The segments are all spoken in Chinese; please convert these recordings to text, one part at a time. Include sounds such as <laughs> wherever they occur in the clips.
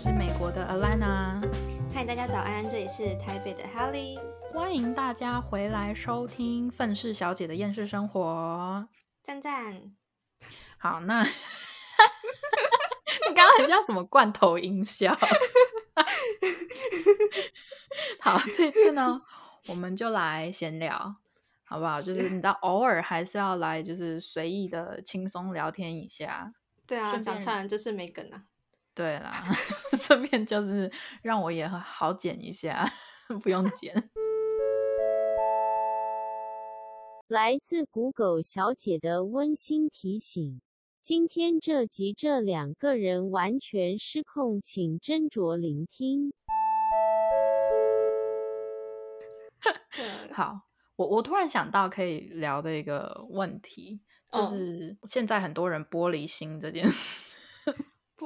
是美国的 Alana，嗨，大家早安，这里是台北的 Holly，欢迎大家回来收听愤世小姐的厌世生活。赞赞，好，那 <laughs> 你刚刚很像什么罐头音效？<laughs> 好，这次呢，我们就来闲聊，好不好？就是你知道，偶尔还是要来，就是随意的轻松聊天一下。对啊，讲出来就是没梗啊。对啦，<laughs> 顺便就是让我也好剪一下，<laughs> 不用剪。来自谷狗小姐的温馨提醒：今天这集这两个人完全失控，请斟酌聆听。<laughs> 好，我我突然想到可以聊的一个问题，就哦是现在很多人玻璃心这件事，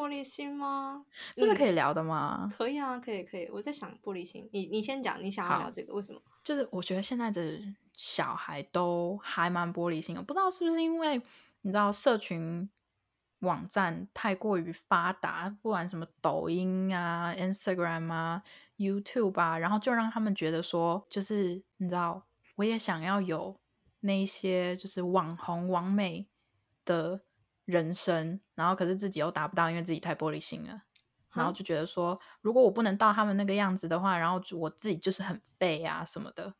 玻璃心吗？这是可以、聊的吗？可以啊，可以可以。我在想玻璃心，你你先讲，你想要聊这个，为什么？就是我觉得现在的小孩都还蛮玻璃心的，不知道是不是因为你知道社群网站太过于发达，不管什么抖音啊、Instagram 啊、YouTube 啊，然后就让他们觉得说，就是你知道，我也想要有那一些就是网红、网美的人生，然后可是自己又达不到，因为自己太玻璃心了。然后就觉得说，如果我不能到他们那个样子的话，然后我自己就是很废啊什么的。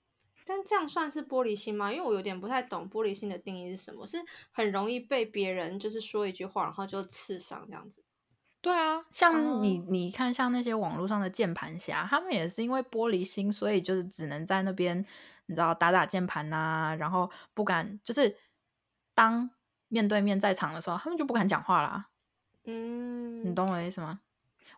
但这样算是玻璃心吗？因为我有点不太懂玻璃心的定义是什么，是很容易被别人就是说一句话，然后就刺伤这样子。对啊，像你、哦你看，像那些网络上的键盘侠，他们也是因为玻璃心，所以就是只能在那边，你知道打打键盘呐、然后不敢就是当面对面在场的时候，他们就不敢讲话啦。嗯，你懂我的意思吗？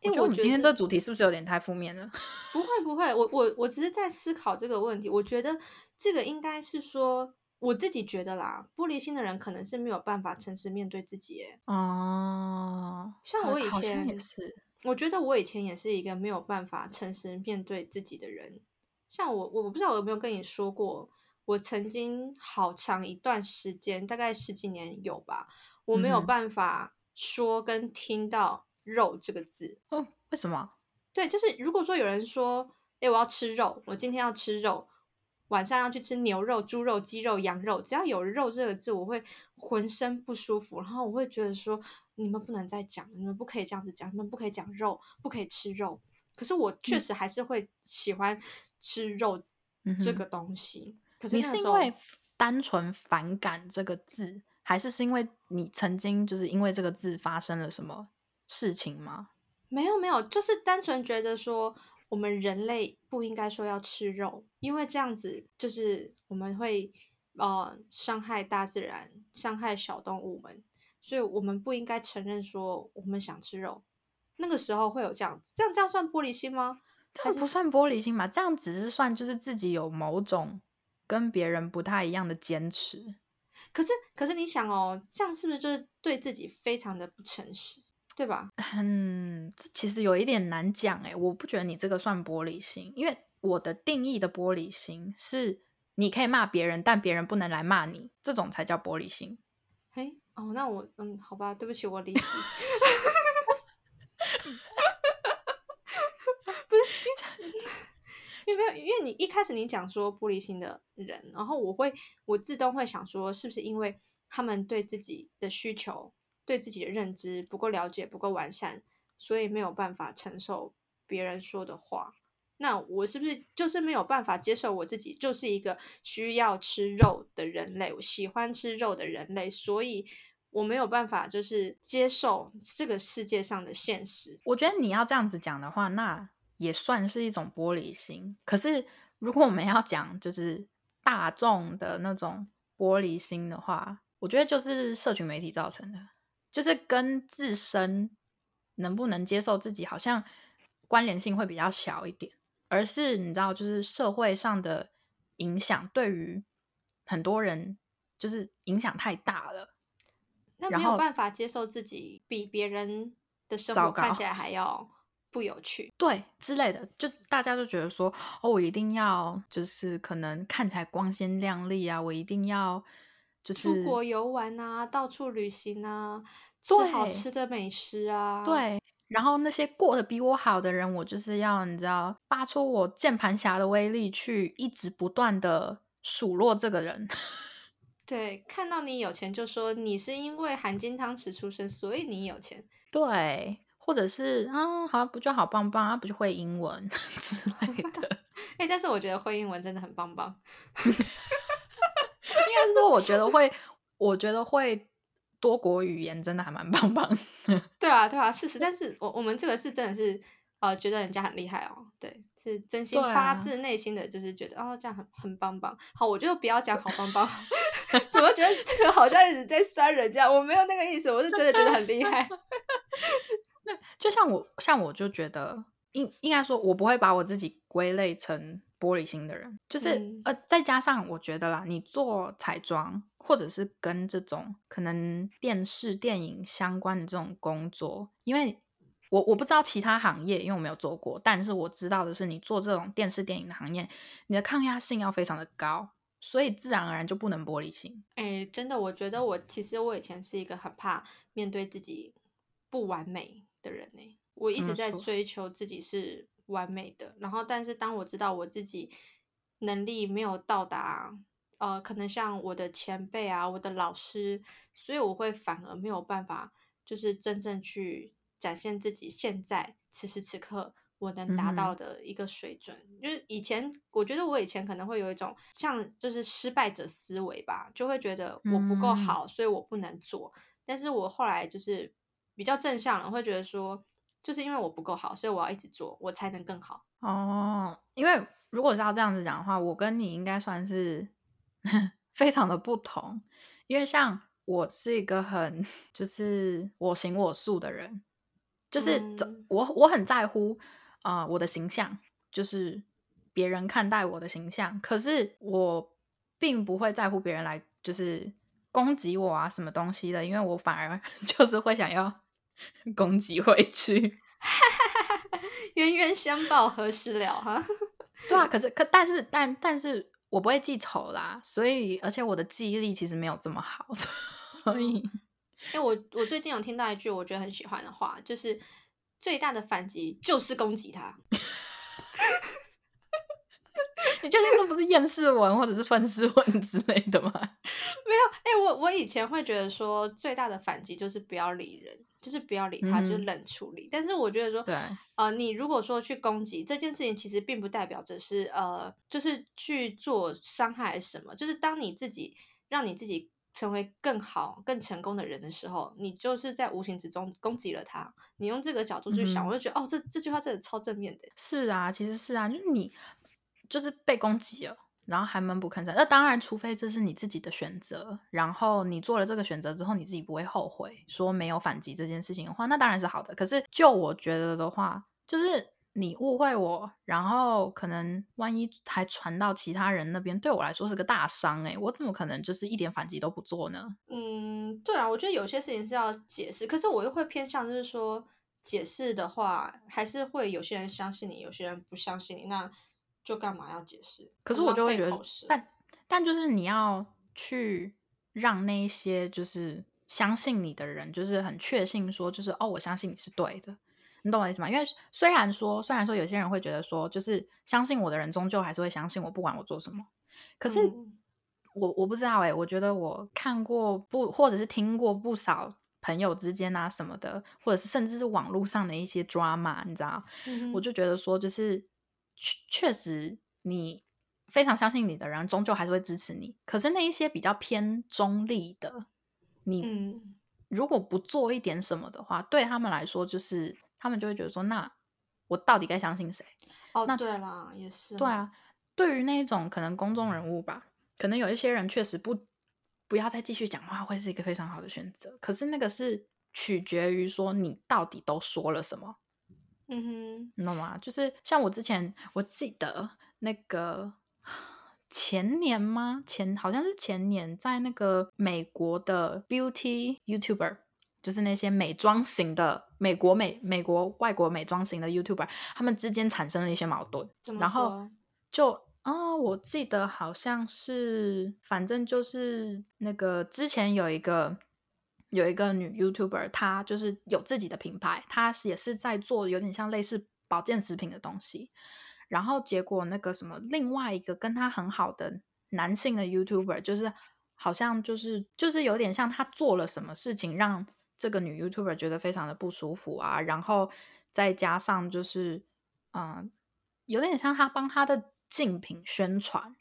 因为我觉得我们今天这主题是不是有点太负面了？<laughs> 不会不会，我我我只是在思考这个问题。我觉得这个应该是说，我自己觉得啦，玻璃心的人可能是没有办法诚实面对自己。诶，哦，像我以前也是，我觉得我以前也是一个没有办法诚实面对自己的人。像我，我我不知道我有没有跟你说过，我曾经好长一段时间，大概十几年有吧，我没有办法说跟听到“肉”这个字。哦，为什么？对，就是如果说有人说，哎，我要吃肉，我今天要吃肉，晚上要去吃牛肉、猪肉、鸡肉、羊肉，只要有“肉”这个字，我会浑身不舒服，然后我会觉得说，你们不能再讲，你们不可以这样子讲，你们不可以讲肉，不可以吃肉。可是我确实还是会喜欢吃肉这个东西。可是你是因为单纯反感这个字，还是是因为你曾经就是因为这个字发生了什么事情吗？没有没有，就是单纯觉得说，我们人类不应该说要吃肉，因为这样子就是我们会呃伤害大自然，伤害小动物们，所以我们不应该承认说我们想吃肉。那个时候会有这样子，这样这样算玻璃心吗？这样不算玻璃心吧？这样只是算就是自己有某种跟别人不太一样的坚持。可是可是你想哦，这样是不是就是对自己非常的不诚实，对吧？嗯，这其实有一点难讲诶，我不觉得你这个算玻璃心，因为我的定义的玻璃心是你可以骂别人，但别人不能来骂你，这种才叫玻璃心。嘿，哦，那我嗯，好吧，对不起，我离题。<laughs> 不是，因为，你一开始你讲说玻璃心的人，然后我会我自动会想说，是不是因为他们对自己的需求、对自己的认知不够了解、不够完善，所以没有办法承受别人说的话。那我是不是就是没有办法接受我自己就是一个需要吃肉的人类，我喜欢吃肉的人类，所以我没有办法就是接受这个世界上的现实。我觉得你要这样子讲的话，那也算是一种玻璃心。可是如果我们要讲就是大众的那种玻璃心的话，我觉得就是社群媒体造成的，就是跟自身能不能接受自己好像关联性会比较小一点，而是你知道，就是社会上的影响对于很多人就是影响太大了。那没有办法接受自己比别人的生活看起来还要不有趣。对之类的，就大家就觉得说，哦，我一定要就是可能看起来光鲜亮丽啊，我一定要就是出国游玩啊，到处旅行啊，吃好吃的美食啊，，对，然后那些过得比我好的人，我就是要你知道，发出我键盘侠的威力，去一直不断的数落这个人。<laughs> 对，看到你有钱就说你是因为含金汤匙出生，所以你有钱。对，或者是啊，好不就好棒棒啊，不就会英文 <laughs> 之类的。<laughs> 哎，但是我觉得会英文真的很棒棒。应该是说，我觉得会，我觉得会多国语言真的还蛮棒棒。<laughs> 对啊，对啊，事实。但是我我们这个是真的是。呃，觉得人家很厉害哦，对，是真心发自内心的，就是觉得哦，这样很很棒棒。好，我就不要讲好棒棒，怎么觉得这个好像一直在酸人家？我没有那个意思，我是真的觉得很厉害。那就像我，像我就觉得，应应该说，我不会把我自己归类成玻璃心的人，就是呃，再加上我觉得啦，你做彩妆或者是跟这种可能电视电影相关的这种工作，因为。我我不知道其他行业，因为我没有做过。但是我知道的是，你做这种电视电影的行业，你的抗压性要非常的高，所以自然而然就不能玻璃心。哎，真的，我觉得我其实我以前是一个很怕面对自己不完美的人呢。我一直在追求自己是完美的，然后但是当我知道我自己能力没有到达，呃，可能像我的前辈啊，我的老师，所以我会反而没有办法，就是真正去。展现自己现在此时此刻我能达到的一个水准，就是以前我觉得我以前可能会有一种像就是失败者思维吧，就会觉得我不够好，所以我不能做。但是我后来就是比较正向了，会觉得说，就是因为我不够好，所以我要一直做，我才能更好。哦，因为如果是要这样子讲的话，我跟你应该算是 <laughs> 非常的不同，因为像我是一个很就是我行我素的人。就是我我很在乎啊我的形象，就是别人看待我的形象。可是我并不会在乎别人来就是攻击我啊什么东西的，因为我反而 <laughs> 就是会想要 <laughs> 攻击回去。<laughs> 冤冤相报何时了？哈，<laughs> 对啊。可是可但是但但是我不会记仇啦，所以而且我的记忆力其实没有这么好，所以。因为我我最近有听到一句我觉得很喜欢的话，就是最大的反击就是攻击他。你确定这不是厌世文或者是愤世文之类的吗？没有，哎，我我以前会觉得说最大的反击就是不要理人，就是不要理他，就是冷处理。但是我觉得说，对，呃，你如果说去攻击这件事情，其实并不代表着是呃，就是去做伤害什么，就是当你自己让你自己。成为更好、更成功的人的时候，你就是在无形之中攻击了他。你用这个角度去想，我就觉得哦，这这句话真的超正面的。是啊，其实是啊，就是你就是被攻击了，然后还闷不吭声。那当然，除非这是你自己的选择，然后你做了这个选择之后，你自己不会后悔，说没有反击这件事情的话，那当然是好的。可是就我觉得的话，就是。你误会我，然后可能万一还传到其他人那边，对我来说是个大伤哎，我怎么可能就是一点反击都不做呢？嗯，对啊，我觉得有些事情是要解释，可是我又会偏向就是说，解释的话还是会有些人相信你，有些人不相信你，那就干嘛要解释？可是我就会觉得，但但就是你要去让那些就是相信你的人，就是很确信说，就是哦，我相信你是对的。你懂我意思吗？因为虽然说，虽然说有些人会觉得说，就是相信我的人终究还是会相信我，不管我做什么。可是我我不知道哎，我觉得我看过不，或者是听过不少朋友之间啊什么的，或者是甚至是网络上的一些 drama，你知道？我就觉得说，就是确确实你非常相信你的人，终究还是会支持你。可是那一些比较偏中立的，你如果不做一点什么的话，对他们来说就是。他们就会觉得说，那我到底该相信谁？哦，那对啦，也是。对啊，对于那一种可能公众人物吧，可能有一些人确实不不要再继续讲话，会是一个非常好的选择。可是那个是取决于说你到底都说了什么。嗯哼，你懂吗？就是像我之前我记得那个前年吗？前好像是前年，在那个美国的 Beauty YouTuber。就是那些美妆型的美国美美国外国美妆型的 YouTuber，他们之间产生了一些矛盾，然后就啊，我记得好像是，反正就是那个之前有一个有一个女 YouTuber，她就是有自己的品牌，她也是在做有点像类似保健食品的东西。然后结果那个什么，另外一个跟她很好的男性的 YouTuber，就是好像就是就是有点像他做了什么事情让这个女 YouTuber 觉得非常的不舒服啊，然后再加上就是嗯，有点像他帮他的竞品宣传，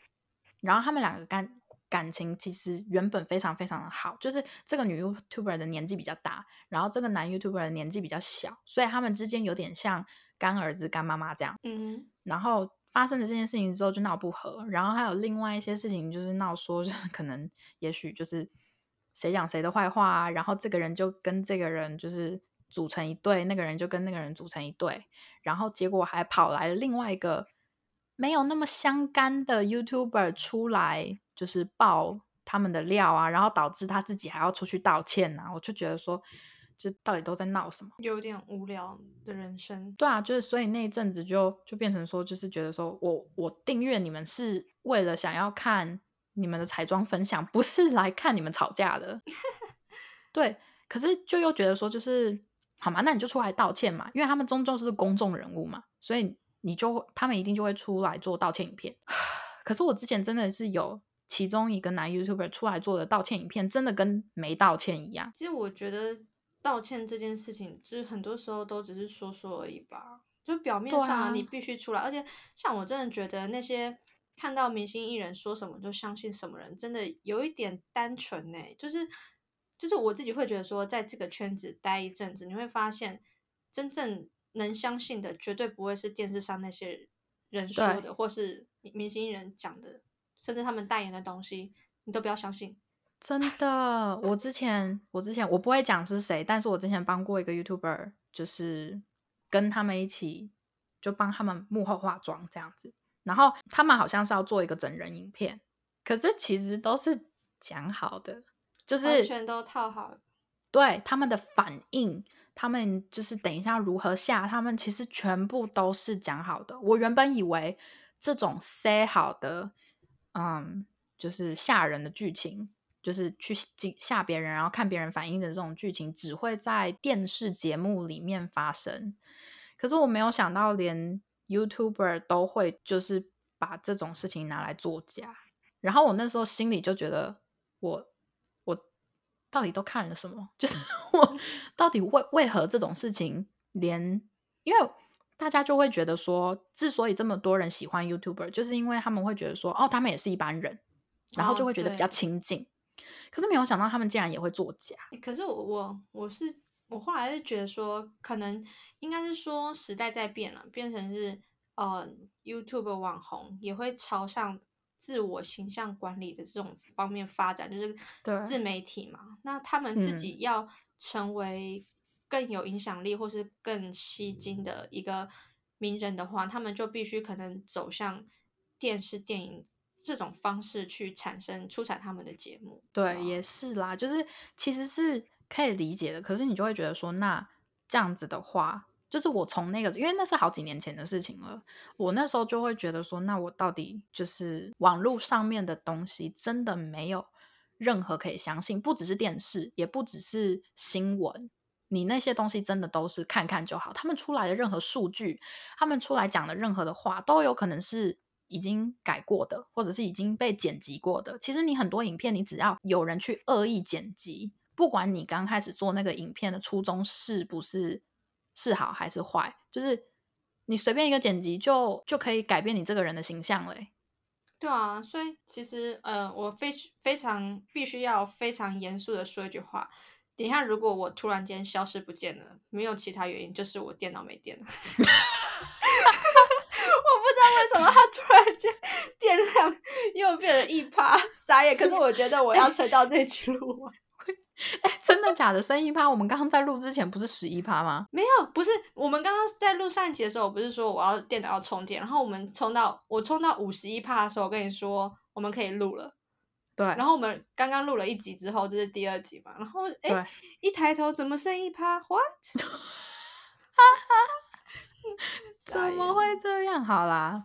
然后他们两个干。感情其实原本非常非常的好，就是这个女 YouTuber 的年纪比较大，然后这个男 YouTuber 的年纪比较小，所以他们之间有点像干儿子干妈妈这样。嗯，然后发生了这件事情之后就闹不和，然后还有另外一些事情就是闹说，就是 <laughs> 可能也许就是谁讲谁的坏话啊，然后这个人就跟这个人就是组成一对，那个人就跟那个人组成一对，然后结果还跑来了另外一个没有那么相干的 YouTuber 出来。就是爆他们的料啊，然后导致他自己还要出去道歉呐，我就觉得说，这到底都在闹什么？有点无聊的人生。对啊，就是所以那一阵子就就变成说，就是觉得说我我订阅你们是为了想要看你们的彩妆分享，不是来看你们吵架的。<laughs> 对，可是就又觉得说，就是好嘛，那你就出来道歉嘛，因为他们终究是公众人物嘛，所以你就他们一定就会出来做道歉影片。<sighs> 可是我之前真的是有。其中一个男 YouTuber 出来做的道歉影片，真的跟没道歉一样。其实我觉得道歉这件事情，就是很多时候都只是说说而已吧。就表面上你必须出来，而且像我真的觉得那些看到明星艺人说什么就相信什么人，真的有一点单纯呢。就是就是我自己会觉得说，在这个圈子待一阵子，你会发现真正能相信的，绝对不会是电视上那些人说的，或是明星艺人讲的。甚至他们代言的东西，你都不要相信。真的，我之前我之前我不会讲是谁，但是我之前帮过一个 YouTuber，就是跟他们一起就帮他们幕后化妆这样子。然后他们好像是要做一个整人影片，可是其实都是讲好的，就是完全都套好。对他们的反应，他们就是等一下如何下，他们其实全部都是讲好的。我原本以为这种 say 好的。嗯，就是吓人的剧情，就是去吓别人，然后看别人反应的这种剧情，只会在电视节目里面发生。可是我没有想到，连 YouTuber 都会就是把这种事情拿来作假。然后我那时候心里就觉得，我到底都看了什么？就是 <laughs> 我到底为为何这种事情，连因为。大家就会觉得说，之所以这么多人喜欢 YouTuber，就是因为他们会觉得说，哦，他们也是一般人，然后就会觉得比较亲近。可是没有想到，他们竟然也会作假。可是我我我是我后来是觉得说，可能应该是说时代在变了，变成是呃 YouTube 网红也会朝向自我形象管理的这种方面发展，就是自媒体嘛。那他们自己要成为。更有影响力或是更吸睛的一个名人的话，他们就必须可能走向电视、电影这种方式去产生出产他们的节目。对，也是啦，就是其实是可以理解的。可是你就会觉得说，那这样子的话，就是我从那个，因为那是好几年前的事情了，我那时候就会觉得说，那我到底就是网络上面的东西，真的没有任何可以相信，不只是电视，也不只是新闻。你那些东西真的都是看看就好，他们出来的任何数据，他们出来讲的任何的话，都有可能是已经改过的，或者是已经被剪辑过的。其实你很多影片，你只要有人去恶意剪辑，不管你刚开始做那个影片的初衷是不是是好还是坏，就是你随便一个剪辑就就可以改变你这个人的形象嘞。对啊，所以其实呃，我非非常必须要非常严肃的说一句话。等一下，如果我突然间消失不见了，没有其他原因，就是我电脑没电了。<laughs> 我不知道为什么它突然间电量又变了一趴，傻眼。可是我觉得我要撑到这期录完。哎，真的假的？生一趴？我们刚刚在录之前不是十一趴吗？没有，不是。我们刚刚在录上一集的时候，我不是说我要电脑要充电，然后我们充到我充到五十一趴的时候，我跟你说我们可以录了。对，然后我们刚刚录了一集之后，这是第二集嘛？然后哎，一抬头怎么剩一趴？What？<laughs> 怎么会这样？好啦，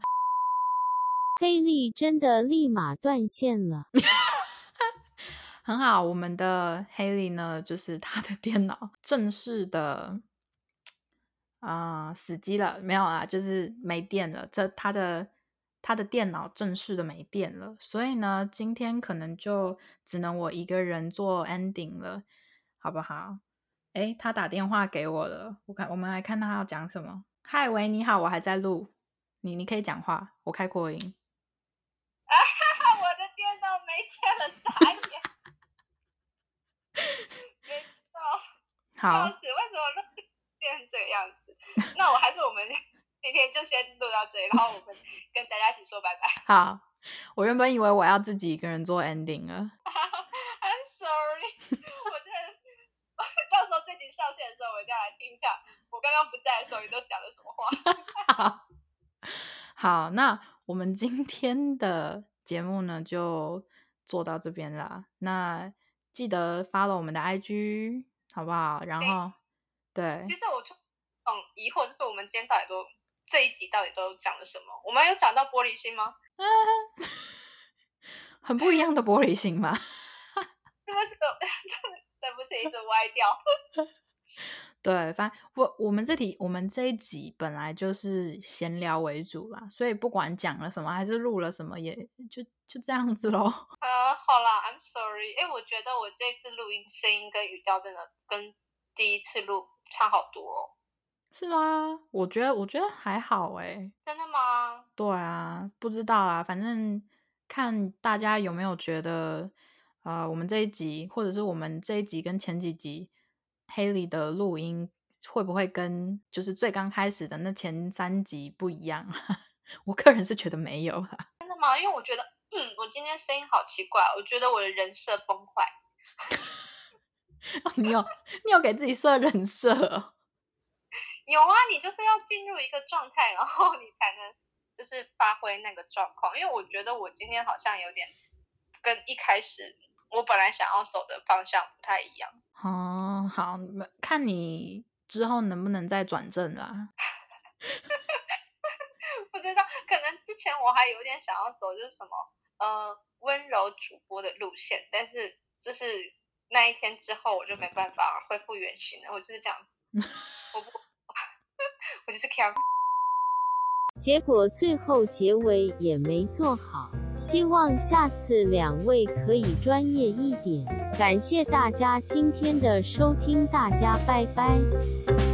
黑利真的立马断线了。<laughs> 很好，我们的 Haley 呢，就是他的电脑正式的啊、死机了，没有啦，就是没电了。这他的他的电脑正式的没电了，所以呢，今天可能就只能我一个人做 ending 了，好不好？诶，他打电话给我了，我看我们来看他要讲什么。嗨，喂，你好，我还在录，你你可以讲话，我开扩音。啊哈哈！我的电脑没电了，傻眼。没错，这好样，子为什么录变成这个样子？那我还是我们 <laughs> 今天就先录到这里，然后我们跟大家一起说拜拜。<laughs> 好，我原本以为我要自己一个人做 ending 了。<laughs> I'm sorry，我真的，到时候这集上线的时候，我一定要来听一下我刚刚不在的时候你都讲了什么话。好，好，那我们今天的节目呢就做到这边啦。那记得 follow 我们的 IG 好不好？然后对其实我就嗯疑惑，就是我们今天到底都这一集到底都讲了什么？我们有讲到玻璃心吗？<laughs> 很不一样的玻璃心嘛。<laughs> 是不是？<laughs> 对不起，一直歪掉。对，反正我我们这题我们这一集本来就是闲聊为主啦，所以不管讲了什么还是录了什么，也就就这样子喽。呃，好啦，I'm sorry。哎，我觉得我这次录音声音跟语调真的跟第一次录差好多哦。是吗？我觉得我觉得还好诶。真的吗？对啊，不知道啊，反正看大家有没有觉得，呃，我们这一集或者是我们这一集跟前几集黑里的录音会不会跟就是最刚开始的那前三集不一样？<laughs> 我个人是觉得没有啦。真的吗？因为我觉得，嗯，我今天声音好奇怪，我觉得我的人设崩坏。<laughs> 你有你有给自己设人设哦？<laughs> 有啊，你就是要进入一个状态，然后你才能就是发挥那个状况。因为我觉得我今天好像有点跟一开始我本来想要走的方向不太一样。哦，好，看你之后能不能再转正啦。<laughs> 不知道，可能之前我还有点想要走就是什么呃温柔主播的路线，但是就是那一天之后我就没办法恢复原形了，我就是这样子，<laughs> 我不，<laughs> 我就是这样。结果最后结尾也没做好，希望下次两位可以专业一点。感谢大家今天的收听，大家拜拜。